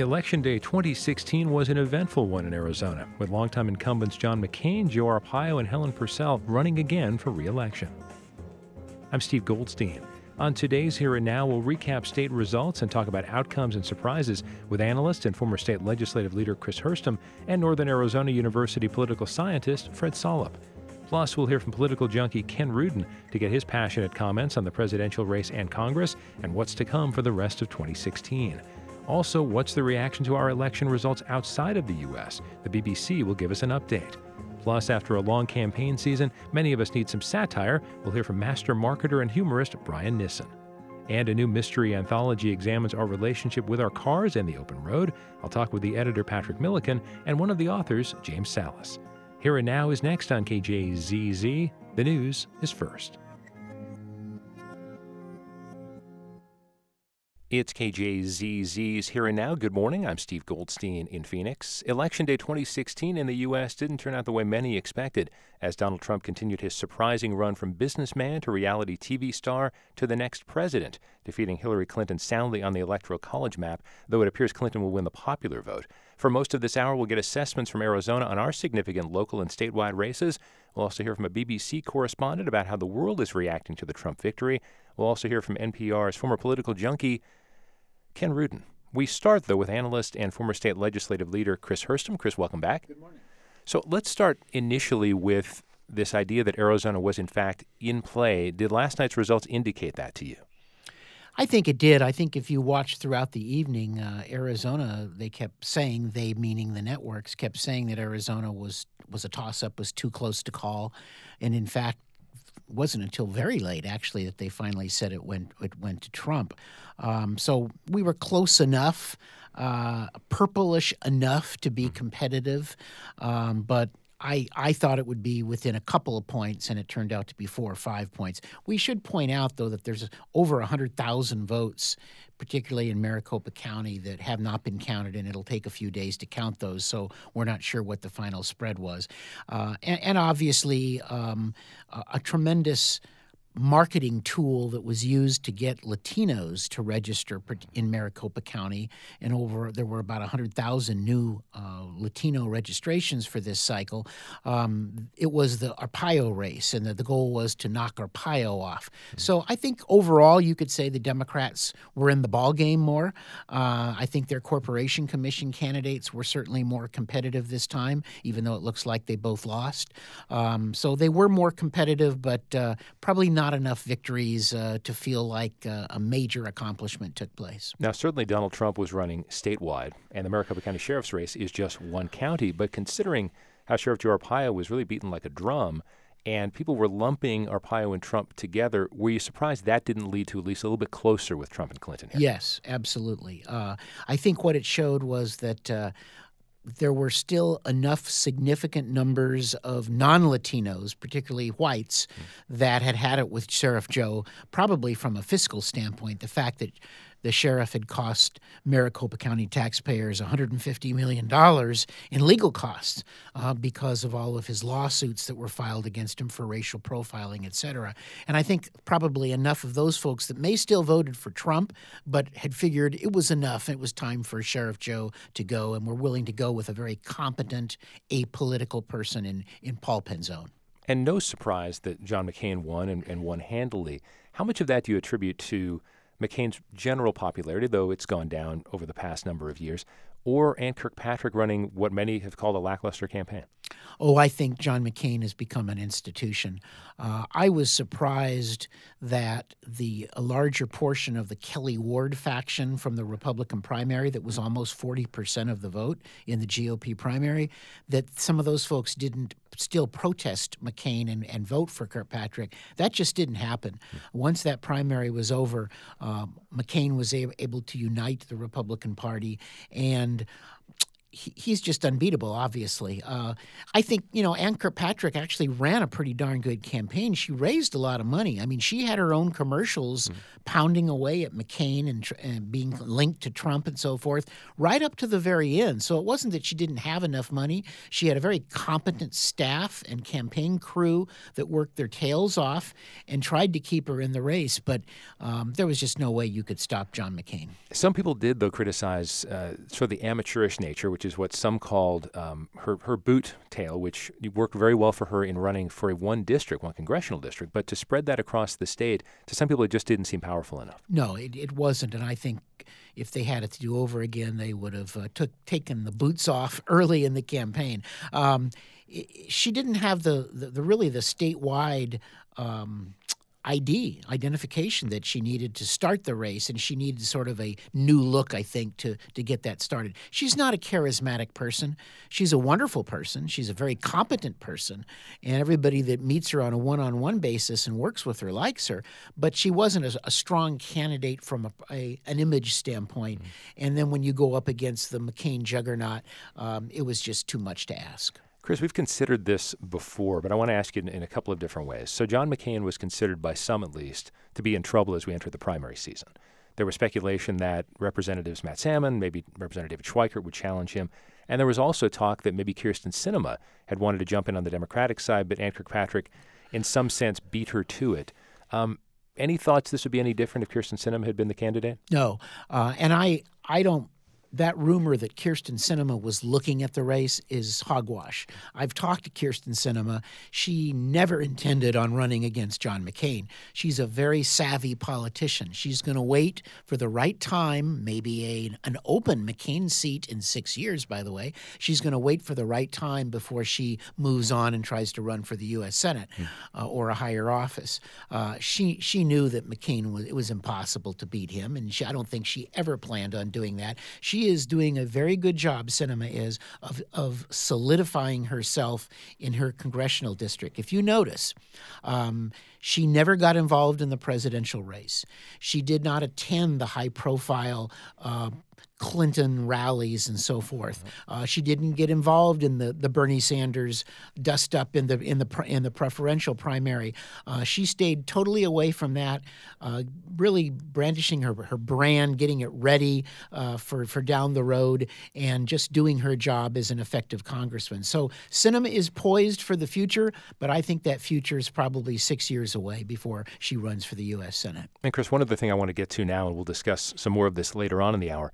Election Day 2016 was an eventful one in Arizona, with longtime incumbents John McCain, Joe Arpaio, and Helen Purcell running again for re election. I'm Steve Goldstein. On today's Here and Now, we'll recap state results and talk about outcomes and surprises with analyst and former state legislative leader Chris Herstam and Northern Arizona University political scientist Fred Solop. Plus, we'll hear from political junkie Ken Rudin to get his passionate comments on the presidential race and Congress and what's to come for the rest of 2016. Also, what's the reaction to our election results outside of the U.S.? The BBC will give us an update. Plus, after a long campaign season, many of us need some satire. We'll hear from master marketer and humorist Brian Nissen. And a new mystery anthology examines our relationship with our cars and the open road. I'll talk with the editor Patrick Millikin and one of the authors, James Sallis. Here and Now is next on KJZZ. The news is first. It's KJZZ's Here and Now. Good morning. I'm Steve Goldstein in Phoenix. Election Day 2016 in the U.S. didn't turn out the way many expected as Donald Trump continued his surprising run from businessman to reality TV star to the next president, defeating Hillary Clinton soundly on the Electoral College map, though it appears Clinton will win the popular vote. For most of this hour, we'll get assessments from Arizona on our significant local and statewide races. We'll also hear from a BBC correspondent about how the world is reacting to the Trump victory. We'll also hear from NPR's former political junkie, Ken Rudin. We start, though, with analyst and former state legislative leader Chris Herstam. Chris, welcome back. Good morning. So let's start initially with this idea that Arizona was, in fact, in play. Did last night's results indicate that to you? I think it did. I think if you watched throughout the evening, uh, Arizona, they kept saying they, meaning the networks, kept saying that Arizona was was a toss up, was too close to call, and in fact, wasn't until very late actually that they finally said it went it went to Trump. Um, so we were close enough, uh, purplish enough to be competitive, um, but. I, I thought it would be within a couple of points, and it turned out to be four or five points. We should point out, though, that there's over 100,000 votes particularly in Maricopa County, that have not been counted, and it'll take a few days to count those. So we're not sure what the final spread was. Uh, and, and, obviously, um, a, a tremendous marketing tool that was used to get Latinos to register in Maricopa County, and over there were about 100,000 new uh, Latino registrations for this cycle. Um, it was the Arpaio race, and the, the goal was to knock Arpaio off. Mm-hmm. So I think overall, you could say the Democrats were in the ball game more. Uh, I think their corporation commission candidates were certainly more competitive this time, even though it looks like they both lost. Um, so they were more competitive, but uh, probably not not enough victories uh, to feel like uh, a major accomplishment took place. Now, certainly Donald Trump was running statewide, and the Maricopa County Sheriff's race is just one county. But considering how Sheriff Joe Arpaio was really beaten like a drum, and people were lumping Arpaio and Trump together. Were you surprised that didn't lead to at least a little bit closer with Trump and Clinton? Here? Yes, absolutely. Uh, I think what it showed was that uh, there were still enough significant numbers of non Latinos, particularly whites, mm. that had had it with Sheriff Joe, probably from a fiscal standpoint. The fact that the sheriff had cost Maricopa County taxpayers $150 million in legal costs uh, because of all of his lawsuits that were filed against him for racial profiling, et cetera. And I think probably enough of those folks that may still voted for Trump, but had figured it was enough. It was time for Sheriff Joe to go, and were willing to go with a very competent, apolitical person in, in Paul Penzone. And no surprise that John McCain won and, and won handily. How much of that do you attribute to McCain's general popularity, though it's gone down over the past number of years, or Ann Kirkpatrick running what many have called a lackluster campaign? Oh, I think John McCain has become an institution. Uh, I was surprised that the a larger portion of the Kelli Ward faction from the Republican primary, that was almost 40% of the vote in the GOP primary, that some of those folks didn't still protest McCain and, and vote for Kirkpatrick. That just didn't happen. Once that primary was over, um, McCain was able to unite the Republican Party and he, he's just unbeatable, obviously. Uh, I think, you know, Ann Kirkpatrick actually ran a pretty darn good campaign. She raised a lot of money. I mean, she had her own commercials mm-hmm. pounding away at McCain and, and, being linked to Trump and so forth, right up to the very end. So it wasn't that she didn't have enough money. She had a very competent staff and campaign crew that worked their tails off and tried to keep her in the race. But um, there was just no way you could stop John McCain. Some people did, though, criticize uh, sort of the amateurish nature, which is what some called um, her, her boot tail, which worked very well for her in running for a one district, one congressional district. But to spread that across the state, to some people, it just didn't seem powerful enough. No, it, it wasn't. And I think if they had it to do over again, they would have uh, took, taken the boots off early in the campaign. Um, she didn't have the, the, the really the statewide um, ID, identification that she needed to start the race, and she needed sort of a new look, I think, to to get that started. She's not a charismatic person. She's a wonderful person. She's a very competent person, and everybody that meets her on a one-on-one basis and works with her likes her. But she wasn't a, a strong candidate from a, a, an image standpoint. Mm-hmm. And then when you go up against the McCain juggernaut, um, it was just too much to ask. Chris, we've considered this before, but I want to ask you in, in, a couple of different ways. So, John McCain was considered by some, at least, to be in trouble as we entered the primary season. There was speculation that Representatives Matt Salmon, maybe Representative Schweikert would challenge him. And there was also talk that maybe Kyrsten Sinema had wanted to jump in on the Democratic side, but Ann Kirkpatrick, in some sense, beat her to it. Um, any thoughts this would be any different if Kyrsten Sinema had been the candidate? No, uh, and I I don't that rumor that Kyrsten Sinema was looking at the race is hogwash. I've talked to Kyrsten Sinema. She never intended on running against John McCain. She's a very savvy politician. She's going to wait for the right time, maybe a, an open McCain seat in six years, by the way. She's going to wait for the right time before she moves on and tries to run for the U.S. Senate mm. uh, or a higher office. Uh, she, she knew that McCain was, it was impossible to beat him, and she, I don't think she ever planned on doing that. She is doing a very good job, Sinema is, of, of solidifying herself in her congressional district. If you notice, um, she never got involved in the presidential race. She did not attend the high profile uh, Clinton rallies and so forth. Uh, she didn't get involved in the, the Bernie Sanders dust up in the in the in the preferential primary. Uh, she stayed totally away from that, uh, really brandishing her her brand, getting it ready uh, for for down the road, and just doing her job as an effective congressman. So Sinema is poised for the future, but I think that future is probably six years away before she runs for the U.S. Senate. And Chris, one other thing I want to get to now, and we'll discuss some more of this later on in the hour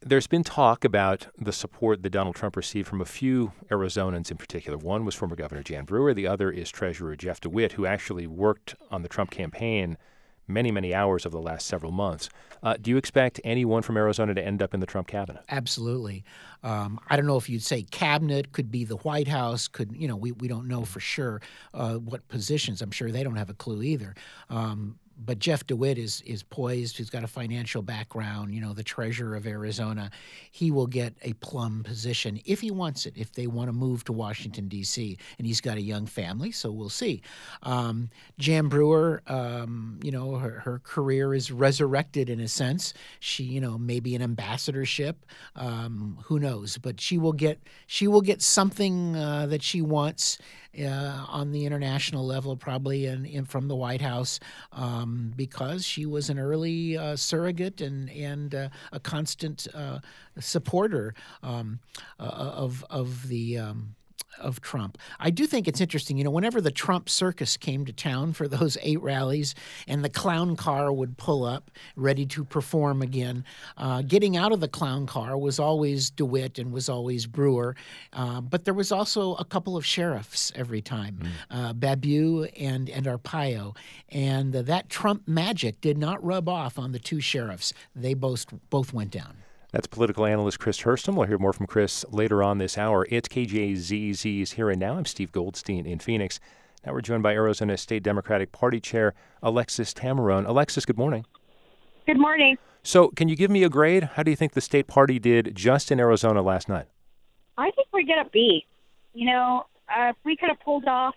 there's been talk about the support that Donald Trump received from a few Arizonans in particular. One was former Governor Jan Brewer, the other is Treasurer Jeff DeWitt, who actually worked on the Trump campaign many, many hours over the last several months. Uh, do you expect anyone from Arizona to end up in the Trump cabinet? Absolutely. Um, I don't know if you'd say cabinet, could be the White House, could, you know, we, we don't know for sure uh, what positions. I'm sure they don't have a clue either. Um, but Jeff DeWitt is is poised. He's got a financial background. You know, the treasurer of Arizona. He will get a plum position if he wants it. If they want to move to Washington D.C. and he's got a young family, so we'll see. Um, Jan Brewer, um, you know, her, her career is resurrected in a sense. She, you know, maybe an ambassadorship. Um, who knows? But she will get she will get something uh, that she wants uh, on the international level, probably in from the White House, um, because she was an early uh, surrogate and and uh, a constant uh, supporter um, uh, of of the um, of Trump. I do think it's interesting. You know, whenever the Trump circus came to town for those eight rallies and the clown car would pull up ready to perform again, uh, getting out of the clown car was always DeWitt and was always Brewer. Uh, but there was also a couple of sheriffs every time, mm. uh, Babeu and, and Arpaio. And that Trump magic did not rub off on the two sheriffs. They both, both went down. That's political analyst Chris Herstam. We'll hear more from Chris later on this hour. It's KJZZ's Here and Now. I'm Steve Goldstein in Phoenix. Now we're joined by Arizona State Democratic Party Chair Alexis Tameron. Alexis, good morning. Good morning. So, can you give me a grade? How do you think the state party did just in Arizona last night? I think we get a B. You know, uh, if we could have pulled off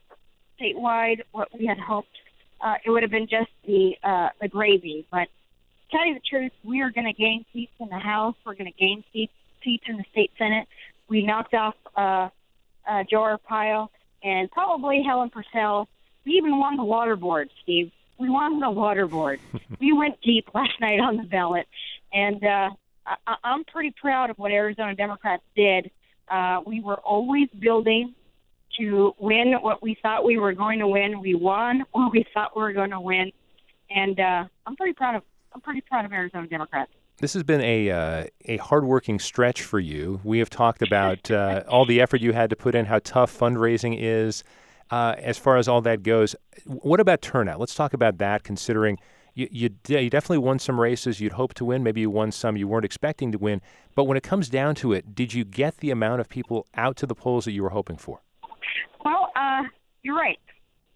statewide what we had hoped, uh, it would have been just the uh, the gravy. But tell you the truth, we are going to gain seats in the House. We're going to gain seats seats in the state senate. We knocked off uh, uh, Joe Arpaio and probably Helen Purcell. We even won the water board, Steve. We won the water board. we went deep last night on the ballot, and uh, I- I'm pretty proud of what Arizona Democrats did. Uh, we were always building to win what we thought we were going to win. We won what we thought we were going to win, and uh, I'm pretty proud of I'm pretty proud of Arizona Democrats. This has been a uh, a hardworking stretch for you. We have talked about uh, all the effort you had to put in, how tough fundraising is. Uh, as far as all that goes, what about turnout? Let's talk about that. Considering you, you, you definitely won some races you'd hoped to win, maybe you won some you weren't expecting to win. But when it comes down to it, did you get the amount of people out to the polls that you were hoping for? Well, uh, you're right.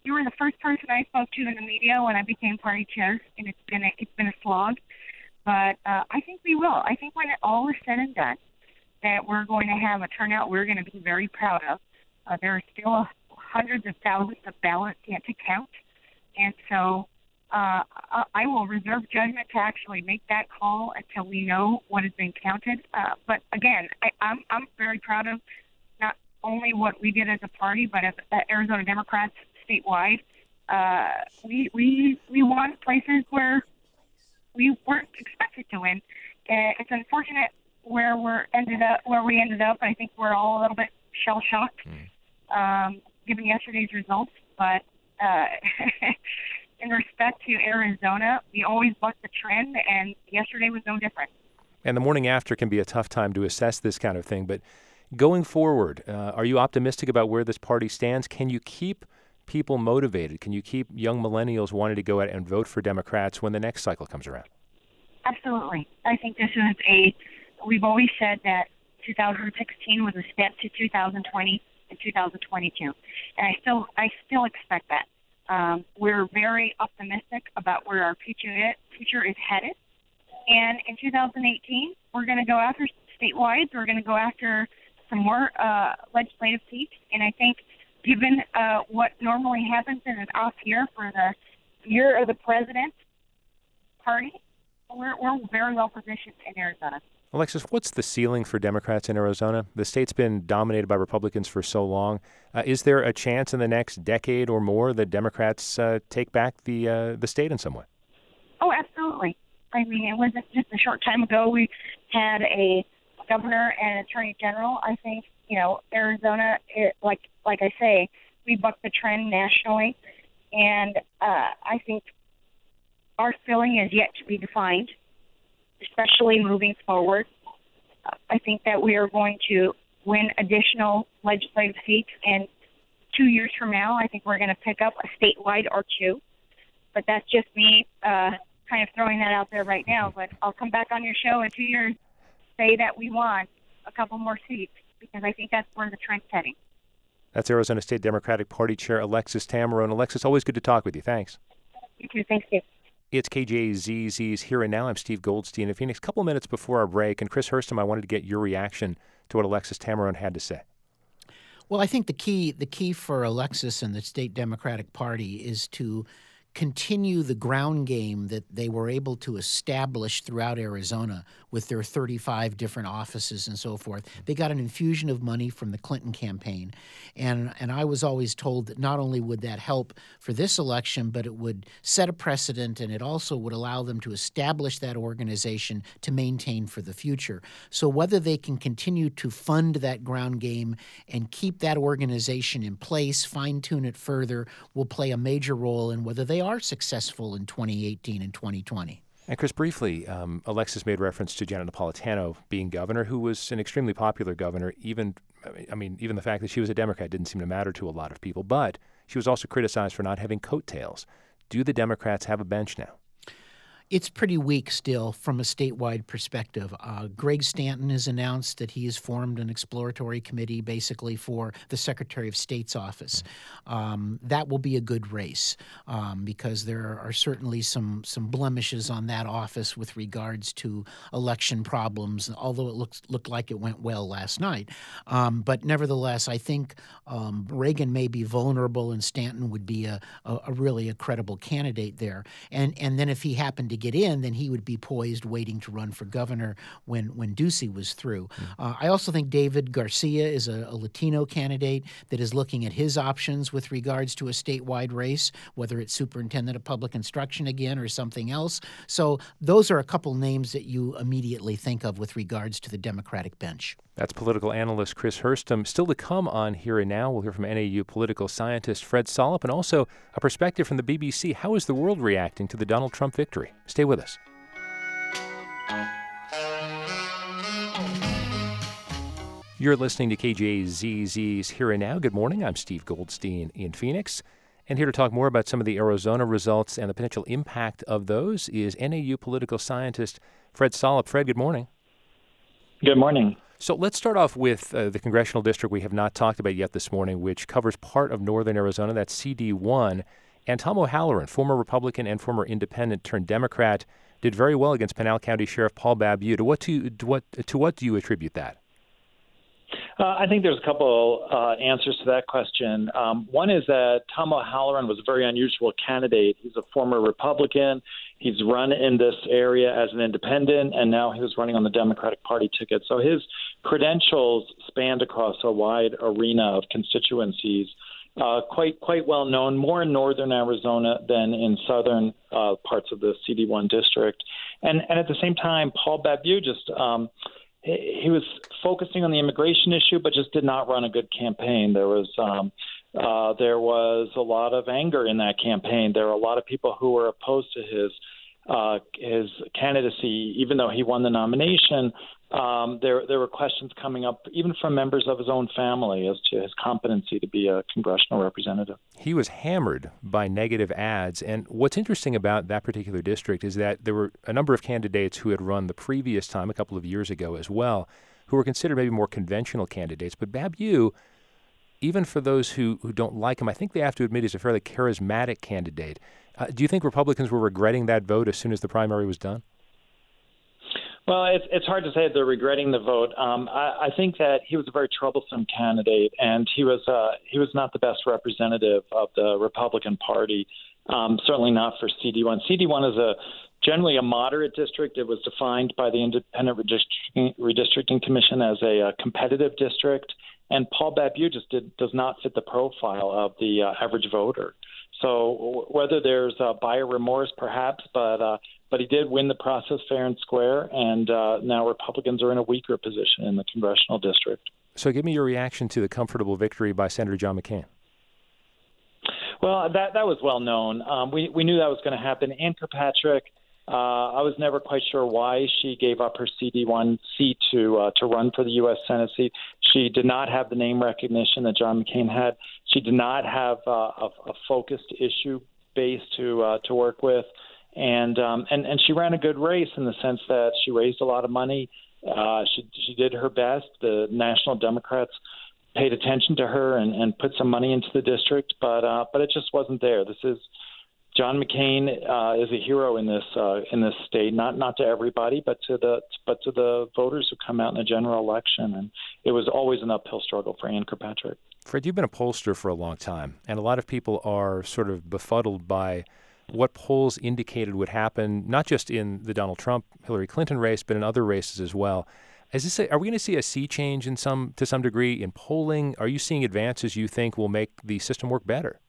You were the first person I spoke to in the media when I became party chair, and it's been a, it's been a slog. But uh, I think we will. I think when it all is said and done, that we're going to have a turnout we're going to be very proud of. Uh, there are still hundreds of thousands of ballots yet to count, and so uh, I will reserve judgment to actually make that call until we know what has been counted. Uh, but again, I, I'm I'm very proud of not only what we did as a party, but as uh, Arizona Democrats statewide. Uh, we we we won places where we weren't expected to win. Uh, it's unfortunate where we're ended up where we ended up. I think we're all a little bit shell shocked um, given yesterday's results, but. Uh, in respect to Arizona, we always buck the trend, and yesterday was no different. And the morning after can be a tough time to assess this kind of thing. But going forward, uh, are you optimistic about where this party stands? Can you keep people motivated? Can you keep young millennials wanting to go out and vote for Democrats when the next cycle comes around? Absolutely. I think this is a, we've always said that 2016 was a step to 2020 and 2022. And I still, I still expect that. Um, we're very optimistic about where our future future is headed. And in 2018, we're going to go after statewide. We're going to go after some more uh, legislative seats. And I think, given uh, what normally happens in an off year for the year of the president party, we're, we're very well positioned in Arizona. Alexis, what's the ceiling for Democrats in Arizona? The state's been dominated by Republicans for so long. Uh, is there a chance in the next decade or more that Democrats uh, take back the uh, the state in some way? Oh, absolutely. I mean, it wasn't just a short time ago we had a governor and attorney general. I think you know Arizona, it, like like I say, we bucked the trend nationally, and uh, I think our ceiling is yet to be defined especially moving forward. I think that we are going to win additional legislative seats, and two years from now, I think we're going to pick up a statewide or two. But that's just me uh, kind of throwing that out there right now. But I'll come back on your show in two years, say that we won a couple more seats because I think that's where the trend's heading. That's Arizona State Democratic Party Chair Alexis Tameron. Alexis, always good to talk with you. Thanks. You too. Thanks, Steve. It's KJZZ's Here and Now. I'm Steve Goldstein in Phoenix. A couple minutes before our break, and Chris Herstam, I wanted to get your reaction to what Alexis Tameron had to say. Well, I think the key the key for Alexis and the state Democratic Party is to continue the ground game that they were able to establish throughout Arizona with their 35 different offices and so forth. They got an infusion of money from the Clinton campaign. And, and I was always told that not only would that help for this election, but it would set a precedent and it also would allow them to establish that organization to maintain for the future. So whether they can continue to fund that ground game and keep that organization in place, fine tune it further, will play a major role in whether they are successful in 2018 and 2020. And Chris, briefly, um, Alexis made reference to Janet Napolitano being governor, who was an extremely popular governor. Even, I mean, even the fact that she was a Democrat didn't seem to matter to a lot of people. But she was also criticized for not having coattails. Do the Democrats have a bench now? It's pretty weak still from a statewide perspective. Uh, Greg Stanton has announced that he has formed an exploratory committee basically for the Secretary of State's office. Um, that will be a good race um, because there are certainly some some blemishes on that office with regards to election problems. Although it looks looked like it went well last night, um, but nevertheless, I think um, Reagan may be vulnerable, and Stanton would be a, a, a really a credible candidate there. And and then if he happened to to get in, then he would be poised waiting to run for governor when, when Ducey was through. Mm. Uh, I also think David Garcia is a, a, Latino candidate that is looking at his options with regards to a statewide race, whether it's superintendent of public instruction again or something else. So those are a couple names that you immediately think of with regards to the Democratic bench. That's political analyst Chris Herstam. Still to come on Here and Now, we'll hear from NAU political scientist Fred Solop and also a perspective from the BBC. How is the world reacting to the Donald Trump victory? Stay with us. You're listening to KJZZ's Here and Now. Good morning. I'm Steve Goldstein in Phoenix. And here to talk more about some of the Arizona results and the potential impact of those is NAU political scientist Fred Solop. Fred, good morning. Good morning. So let's start off with uh, the congressional district we have not talked about yet this morning, which covers part of northern Arizona. That's CD1. And Tom O'Halleran, former Republican and former Independent turned Democrat, did very well against Pinal County Sheriff Paul Babeu. To what, to what, to what do you attribute that? Uh, I think there's a couple uh, answers to that question. Um, one is that Tom O'Halleran was a very unusual candidate. He's a former Republican. He's run in this area as an independent, and now he was running on the Democratic Party ticket. So his credentials spanned across a wide arena of constituencies. Uh, quite quite well known, more in northern Arizona than in southern uh, parts of the CD1 district, and and at the same time, Paul Babeu just um, he was focusing on the immigration issue, but just did not run a good campaign. There was um, uh, there was a lot of anger in that campaign. There were a lot of people who were opposed to his uh, his candidacy, even though he won the nomination. Um, there there were questions coming up, even from members of his own family, as to his competency to be a congressional representative. He was hammered by negative ads, and what's interesting about that particular district is that there were a number of candidates who had run the previous time, a couple of years ago as well, who were considered maybe more conventional candidates. But Babeu even for those who, who don't like him, I think they have to admit he's a fairly charismatic candidate. Uh, do you think Republicans were regretting that vote as soon as the primary was done? Well, it's it's hard to say they're regretting the vote. Um, I, I think that he was a very troublesome candidate, and he was uh, he was not the best representative of the Republican Party. Um, certainly not for CD1. CD1 is a generally a moderate district. It was defined by the Independent Redistricting, Redistricting Commission as a, a competitive district, and Paul Babeu just did, does not fit the profile of the uh, average voter. So whether there's uh, buyer remorse, perhaps, but uh, but he did win the process fair and square, and uh, now Republicans are in a weaker position in the congressional district. So, give me your reaction to the comfortable victory by Senator John McCain. Well, that that was well known. Um, we we knew that was going to happen. Ann Kirkpatrick uh, I was never quite sure why she gave up her CD1 seat to uh, to run for the U.S. Senate seat. She did not have the name recognition that John McCain had. She did not have uh, a, a focused issue base to uh, to work with, and um, and and she ran a good race in the sense that she raised a lot of money. Uh, she she did her best. The National Democrats paid attention to her and, and put some money into the district, but uh, but it just wasn't there. This is John McCain uh, is a hero in this uh, in this state, not not to everybody, but to the but to the voters who come out in the general election, and it was always an uphill struggle for Ann Kirkpatrick. Fred, you've been a pollster for a long time, and a lot of people are sort of befuddled by what polls indicated would happen, not just in the Donald Trump Hillary Clinton race, but in other races as well. Is this a, are we going to see a sea change in some to some degree in polling? Are you seeing advances you think will make the system work better?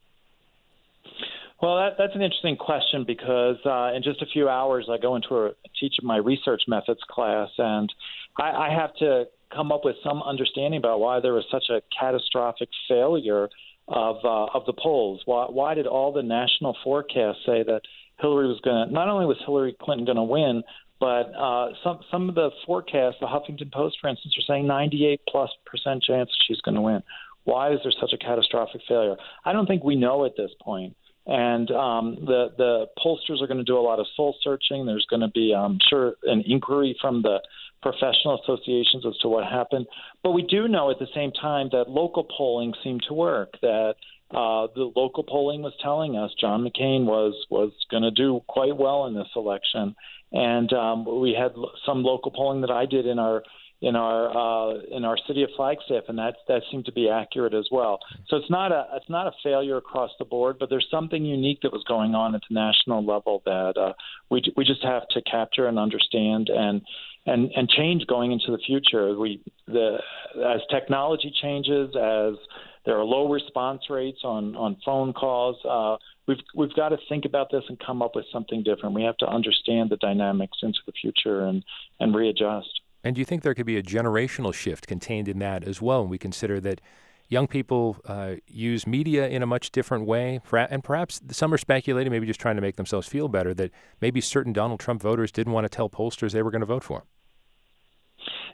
Well, that, that's an interesting question because uh, in just a few hours I go into a teach my research methods class, and I, I have to come up with some understanding about why there was such a catastrophic failure of uh, of the polls. Why, why did all the national forecasts say that Hillary was going to? Not only was Hillary Clinton going to win, but uh, some some of the forecasts, the Huffington Post, for instance, are saying 98 plus percent chance she's going to win. Why is there such a catastrophic failure? I don't think we know at this point and um, the the pollsters are going to do a lot of soul searching. There's going to be, I'm sure, an inquiry from the professional associations as to what happened. But we do know at the same time that local polling seemed to work. That uh, the local polling was telling us John McCain was was going to do quite well in this election, and um, we had some local polling that I did in our in our uh, in our city of Flagstaff, and that that seemed to be accurate as well. So it's not a it's not a failure across the board, but there's something unique that was going on at the national level that uh, we we just have to capture and understand and and and change going into the future. We the as technology changes, as there are low response rates on on phone calls. Uh, we've we've got to think about this and come up with something different. We have to understand the dynamics into the future and and readjust. And do you think there could be a generational shift contained in that as well? When we consider that young people uh, use media in a much different way, and perhaps some are speculating, maybe just trying to make themselves feel better, that maybe certain Donald Trump voters didn't want to tell pollsters they were going to vote for him.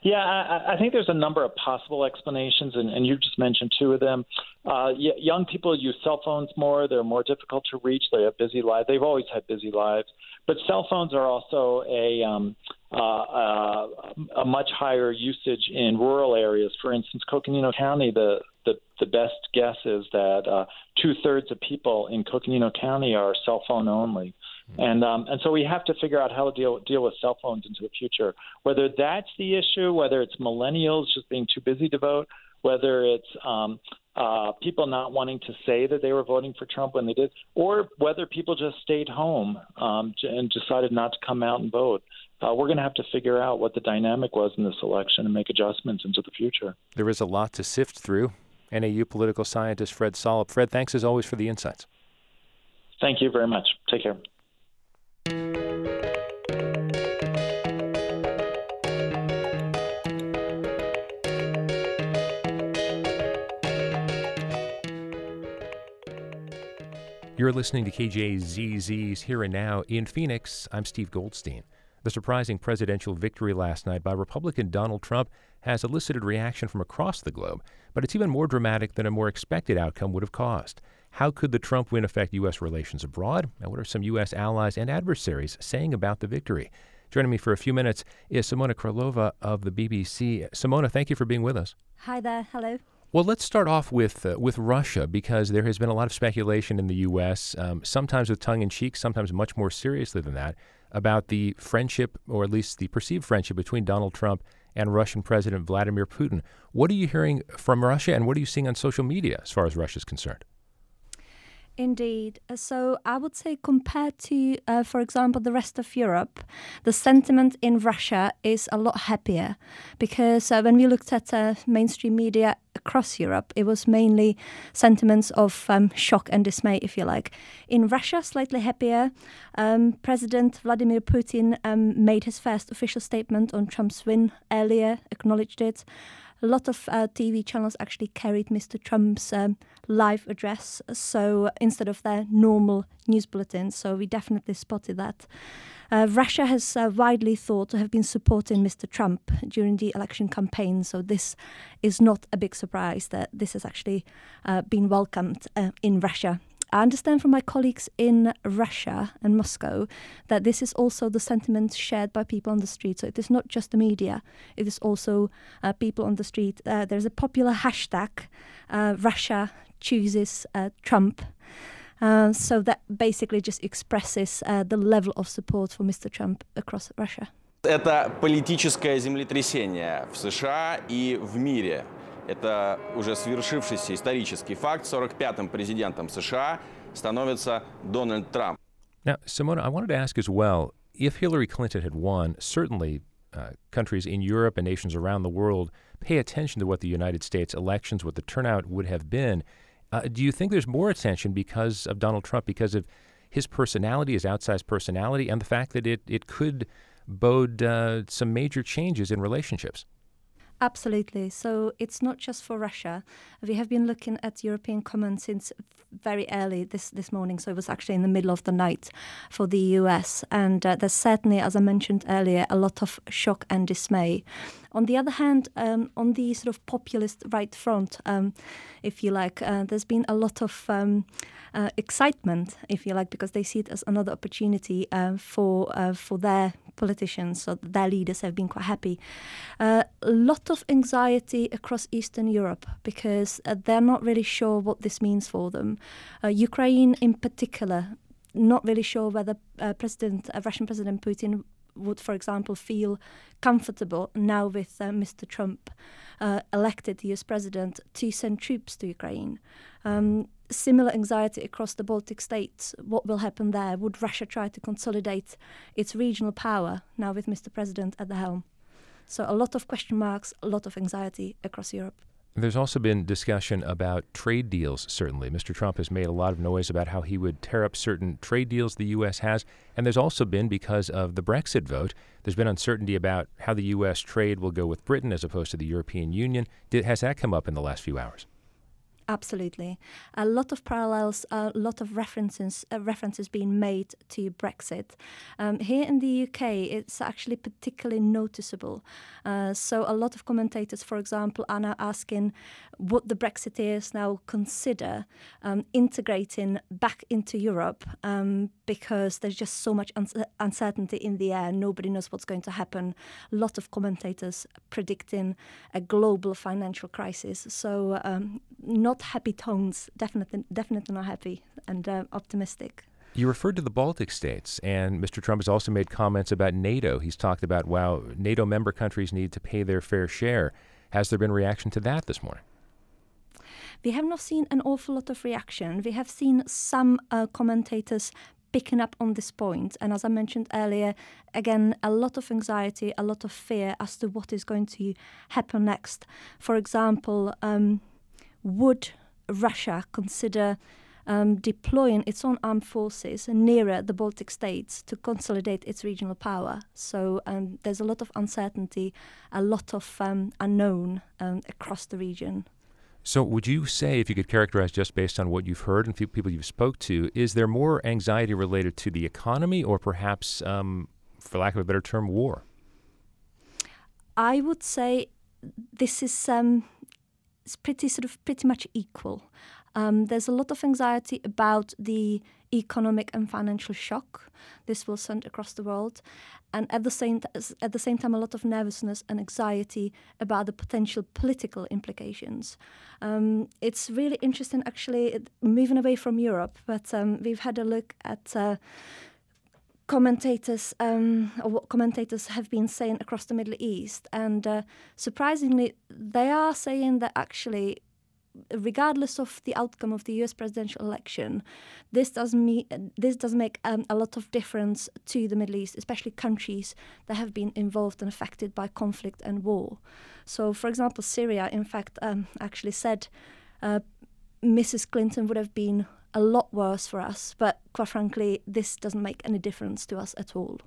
Yeah, I, I think there's a number of possible explanations, and, and you just mentioned two of them. Uh, young people use cell phones more; they're more difficult to reach. They have busy lives. They've always had busy lives, but cell phones are also a um, uh, uh, a much higher usage in rural areas. For instance, Coconino County, the the, the best guess is that uh, two thirds of people in Coconino County are cell phone only. And um, and so we have to figure out how to deal deal with cell phones into the future. Whether that's the issue, whether it's millennials just being too busy to vote, whether it's um, uh, people not wanting to say that they were voting for Trump when they did, or whether people just stayed home um, and decided not to come out and vote. Uh, we're going to have to figure out what the dynamic was in this election and make adjustments into the future. There is a lot to sift through. NAU political scientist Fred Solop. Fred, thanks as always for the insights. Thank you very much. Take care. You're listening to KJZZ's Here and Now in Phoenix. I'm Steve Goldstein. The surprising presidential victory last night by Republican Donald Trump has elicited reaction from across the globe, but it's even more dramatic than a more expected outcome would have caused. How could the Trump win affect U.S. relations abroad? And what are some U.S. allies and adversaries saying about the victory? Joining me for a few minutes is Simona Krylova of the BBC. Simona, thank you for being with us. Hi there. Hello. Well, let's start off with uh, with Russia because there has been a lot of speculation in the U.S., um, sometimes with tongue in cheek, sometimes much more seriously than that, about the friendship, or at least the perceived friendship, between Donald Trump and Russian President Vladimir Putin. What are you hearing from Russia, and what are you seeing on social media as far as Russia is concerned? Indeed. Uh, so I would say, compared to, uh, for example, the rest of Europe, the sentiment in Russia is a lot happier because uh, when we looked at uh, mainstream media across Europe, it was mainly sentiments of um, shock and dismay, if you like. In Russia, slightly happier. Um, President Vladimir Putin um, made his first official statement on Trump's win earlier, acknowledged it a lot of uh, TV channels actually carried Mr. Trump's um, live address, so instead of their normal news bulletins, so we definitely spotted that. Uh, Russia has uh, widely thought to have been supporting Mr. Trump during the election campaign, so this is not a big surprise that this has actually uh, been welcomed uh, in Russia. I understand from my colleagues in Russia and Moscow that this is also the sentiment shared by people on the street. So it is not just the media, it is also uh, people on the street. Uh, there's a popular hashtag uh, Russia chooses uh, Trump. Uh, so that basically just expresses uh, the level of support for Mr. Trump across Russia. Это политическое землетрясение в США и в мире. Это уже свершившийся исторический факт. 45-м президентом США становится Дональд Трамп. Now, Simona, I wanted to ask as well if Hillary Clinton had won, certainly uh, countries in Europe and nations around the world pay attention to what the United States elections, what the turnout would have been. Uh, do you think there's more attention because of Donald Trump, because of his personality, his outsized personality, and the fact that it, it could bode uh, some major changes in relationships? Absolutely. So it's not just for Russia. We have been looking at European Common since very early this, this morning. So it was actually in the middle of the night for the US. And uh, there's certainly, as I mentioned earlier, a lot of shock and dismay. On the other hand, um, on the sort of populist right front, um, if you like, uh, there's been a lot of um, uh, excitement, if you like, because they see it as another opportunity uh, for uh, for their politicians, so their leaders have been quite happy. Uh, a lot of anxiety across Eastern Europe because uh, they're not really sure what this means for them. Ukraine, in particular, not really sure whether President Russian President Putin would, for example, feel comfortable now with uh, Mr. Trump uh, elected US president to send troops to Ukraine. Um, similar anxiety across the Baltic states. What will happen there? Would Russia try to consolidate its regional power now with Mr. President at the helm? So, a lot of question marks, a lot of anxiety across Europe. There's also been discussion about trade deals, certainly. Mr. Trump has made a lot of noise about how he would tear up certain trade deals the U.S. has. And there's also been, because of the Brexit vote, there's been uncertainty about how the U.S. trade will go with Britain as opposed to the European Union. Did, has that come up in the last few hours? Absolutely, a lot of parallels, a lot of references, uh, references being made to Brexit. Um, here in the UK, it's actually particularly noticeable. Uh, so a lot of commentators, for example, are now asking what the Brexiteers now consider um, integrating back into Europe um, because there's just so much un- uncertainty in the air. Nobody knows what's going to happen. A lot of commentators predicting a global financial crisis. So um, not not happy tones. Definitely, definitely not happy and uh, optimistic. You referred to the Baltic states, and Mr. Trump has also made comments about NATO. He's talked about, wow, NATO member countries need to pay their fair share. Has there been reaction to that this morning? We have not seen an awful lot of reaction. We have seen some uh, commentators picking up on this point. And as I mentioned earlier, again, a lot of anxiety, a lot of fear as to what is going to happen next. For example, um, would Russia consider um, deploying its own armed forces nearer the Baltic states to consolidate its regional power. So um, there's a lot of uncertainty, a lot of um, unknown um, across the region. So, would you say, if you could characterize just based on what you've heard and few people you've spoke to, is there more anxiety related to the economy, or perhaps, um, for lack of a better term, war? I would say this is um, it's pretty sort of pretty much equal. Um, there's a lot of anxiety about the economic and financial shock this will send across the world, and at the same t- at the same time, a lot of nervousness and anxiety about the potential political implications. Um, it's really interesting, actually, moving away from Europe, but um, we've had a look at. Uh, commentators um, or what commentators have been saying across the Middle East, and uh, surprisingly, they are saying that actually, regardless of the outcome of the U.S. presidential election, this does me this does make um, a lot of difference to the Middle East, especially countries that have been involved and affected by conflict and war. So, for example, Syria, in fact, um, actually said. Uh, Mrs. Clinton would have been a lot worse for us. But quite frankly, this doesn't make any difference to us at all.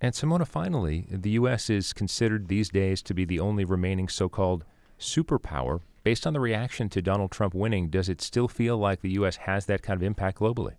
And Simona, finally, the U.S. is considered these days to be the only remaining so called superpower. Based on the reaction to Donald Trump winning, does it still feel like the U.S. has that kind of impact globally?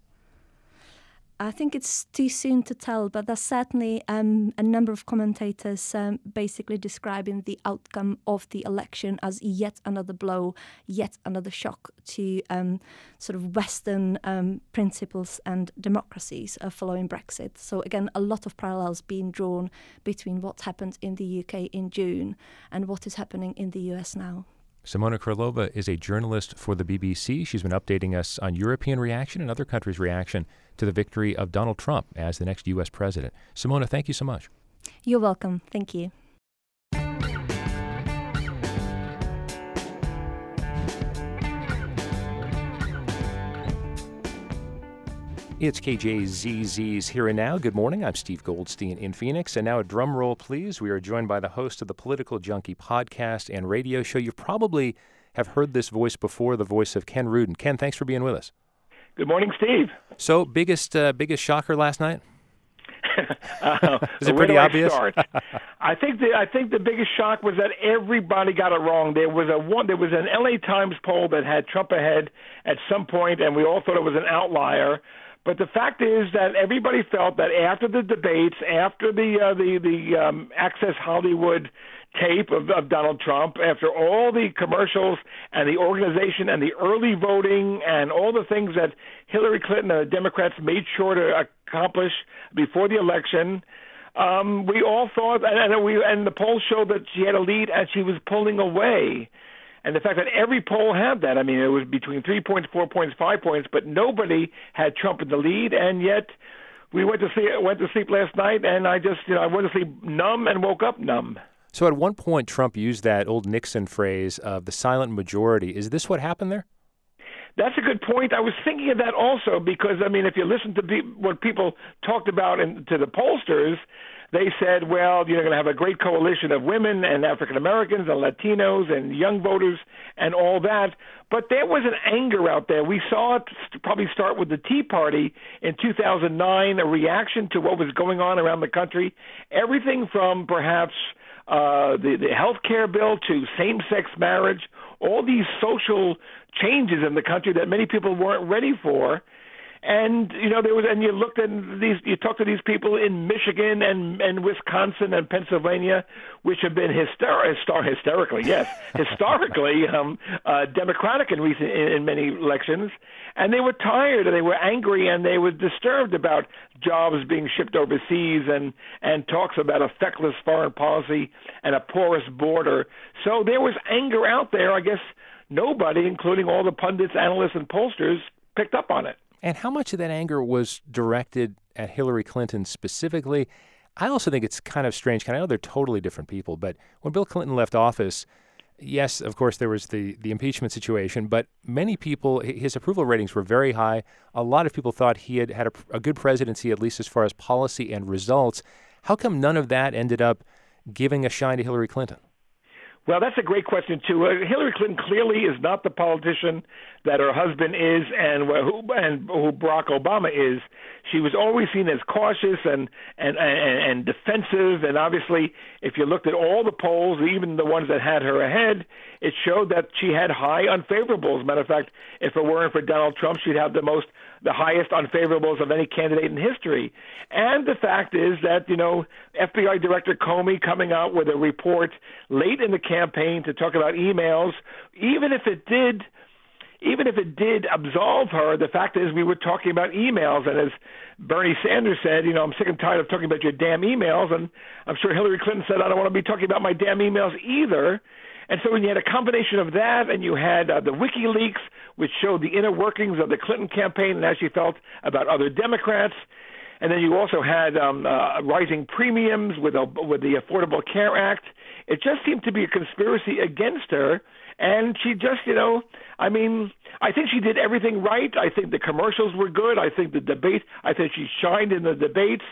I think it's too soon to tell, but there's certainly um, a number of commentators um, basically describing the outcome of the election as yet another blow, yet another shock to um, sort of Western um, principles and democracies uh, following Brexit. So, again, a lot of parallels being drawn between what happened in the UK in June and what is happening in the US now. Simona Krylova is a journalist for the BBC. She's been updating us on European reaction and other countries' reaction to the victory of Donald Trump as the next U.S. president. Simona, thank you so much. You're welcome. Thank you. It's KJZZ's Here and Now. Good morning. I'm Steve Goldstein in Phoenix. And now a drum roll, please. We are joined by the host of the Political Junkie podcast and radio show. You probably have heard this voice before, the voice of Ken Rudin. Ken, thanks for being with us. Good morning, Steve. So, biggest uh, biggest shocker last night? uh, Is it pretty obvious? I think the I think the biggest shock was that everybody got it wrong. There was a one there was an LA Times poll that had Trump ahead at some point, and we all thought it was an outlier. But the fact is that everybody felt that after the debates, after the uh, the the um, Access Hollywood tape of, of Donald Trump, after all the commercials and the organization and the early voting and all the things that Hillary Clinton and the Democrats made sure to accomplish before the election, um, we all thought, and, and we and the polls showed that she had a lead and she was pulling away and the fact that every poll had that. I mean, it was between three points, four points, five points, but nobody had Trump in the lead, and yet we went to see went to sleep last night, and I just you know I went to sleep numb and woke up numb. So at one point, Trump used that old Nixon phrase of the silent majority. Is this what happened there? That's a good point. I was thinking of that also because I mean, if you listen to what people talked about in, to the pollsters, they said, well, you're going to have a great coalition of women and African Americans and Latinos and young voters and all that. But there was an anger out there. We saw it probably start with the Tea Party in 2009, a reaction to what was going on around the country. Everything from perhaps uh, the, the health care bill to same sex marriage, all these social changes in the country that many people weren't ready for. And you know there was, and you looked at these, you talked to these people in Michigan and and Wisconsin and Pennsylvania, which have been hyster- hyster- hysterically, yes, historically um, uh, Democratic in recent in, in many elections, and they were tired and they were angry and they were disturbed about jobs being shipped overseas and and talks about a feckless foreign policy and a porous border. So there was anger out there. I guess nobody, including all the pundits, analysts, and pollsters, picked up on it. And how much of that anger was directed at Hillary Clinton specifically? I also think it's kind of strange. I know they're totally different people, but when Bill Clinton left office, yes, of course, there was the, the impeachment situation, but many people, his approval ratings were very high. A lot of people thought he had had a, a good presidency, at least as far as policy and results. How come none of that ended up giving a shine to Hillary Clinton? Well, that's a great question too. Uh, Hillary Clinton clearly is not the politician that her husband is, and who and who Barack Obama is. She was always seen as cautious and and and, and defensive, and obviously, if you looked at all the polls, even the ones that had her ahead, it showed that she had high unfavorables. Matter of fact, if it weren't for Donald Trump, she'd have the most the highest unfavorables of any candidate in history. And the fact is that, you know, FBI Director Comey coming out with a report late in the campaign to talk about emails, even if it did even if it did absolve her, the fact is we were talking about emails, and as Bernie Sanders said, you know, I'm sick and tired of talking about your damn emails, and I'm sure Hillary Clinton said I don't want to be talking about my damn emails either. And so when you had a combination of that, and you had uh, the WikiLeaks, which showed the inner workings of the Clinton campaign and as she felt about other Democrats, and then you also had um, uh, rising premiums with a, with the Affordable Care Act. It just seemed to be a conspiracy against her, and she just, you know, I mean, I think she did everything right. I think the commercials were good. I think the debate, I think she shined in the debates.